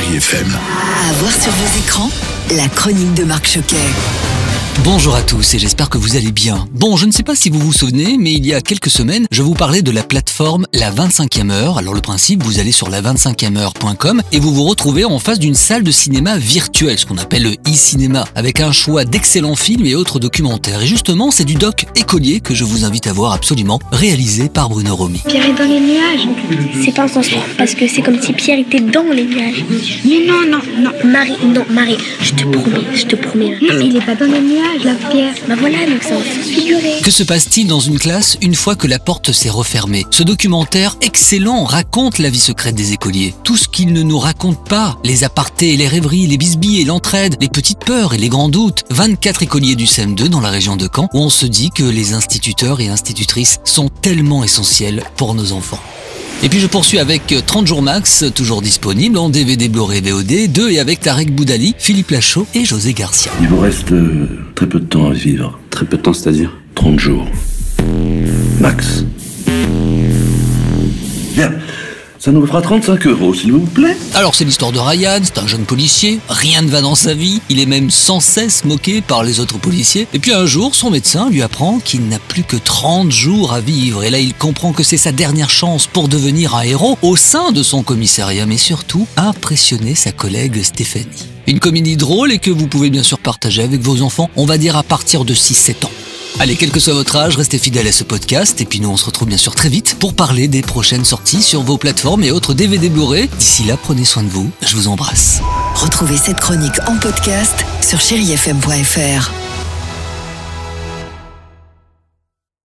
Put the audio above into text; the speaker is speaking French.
Chéri FM. À voir sur vos écrans, la chronique de Marc Choquet. Bonjour à tous et j'espère que vous allez bien. Bon, je ne sais pas si vous vous souvenez, mais il y a quelques semaines, je vous parlais de la plateforme La 25e heure. Alors le principe, vous allez sur la25e heure.com et vous vous retrouvez en face d'une salle de cinéma virtuelle, ce qu'on appelle le e-cinéma, avec un choix d'excellents films et autres documentaires. Et justement, c'est du doc écolier que je vous invite à voir absolument, réalisé par Bruno Romy. Pierre est dans les nuages. C'est pas un sens propre, parce que c'est comme si Pierre était dans les nuages. Mais non, non, non. Marie, non, Marie, je te promets, je te promets. Non, mais il est pas dans les nuages, Bah. Que se passe-t-il dans une classe une fois que la porte s'est refermée? Ce documentaire excellent raconte la vie secrète des écoliers. Tout ce qu'ils ne nous racontent pas, les apartés et les rêveries, les bisbilles et l'entraide, les petites peurs et les grands doutes. 24 écoliers du CM2 dans la région de Caen où on se dit que les instituteurs et institutrices sont tellement essentiels pour nos enfants. Et puis je poursuis avec 30 jours max, toujours disponible en DVD, Blu-ray, VOD, 2 et avec Tarek Boudali, Philippe Lachaud et José Garcia. Il vous reste euh, très peu de temps à vivre. Très peu de temps, c'est-à-dire 30 jours. Max. Ça nous fera 35 euros, s'il vous plaît. Alors c'est l'histoire de Ryan, c'est un jeune policier, rien ne va dans sa vie, il est même sans cesse moqué par les autres policiers. Et puis un jour, son médecin lui apprend qu'il n'a plus que 30 jours à vivre. Et là, il comprend que c'est sa dernière chance pour devenir un héros au sein de son commissariat, mais surtout impressionner sa collègue Stéphanie. Une comédie drôle et que vous pouvez bien sûr partager avec vos enfants, on va dire à partir de 6-7 ans. Allez, quel que soit votre âge, restez fidèles à ce podcast et puis nous on se retrouve bien sûr très vite pour parler des prochaines sorties sur vos plateformes et autres DVD Blu-ray. D'ici là, prenez soin de vous, je vous embrasse. Retrouvez cette chronique en podcast sur chérifm.fr.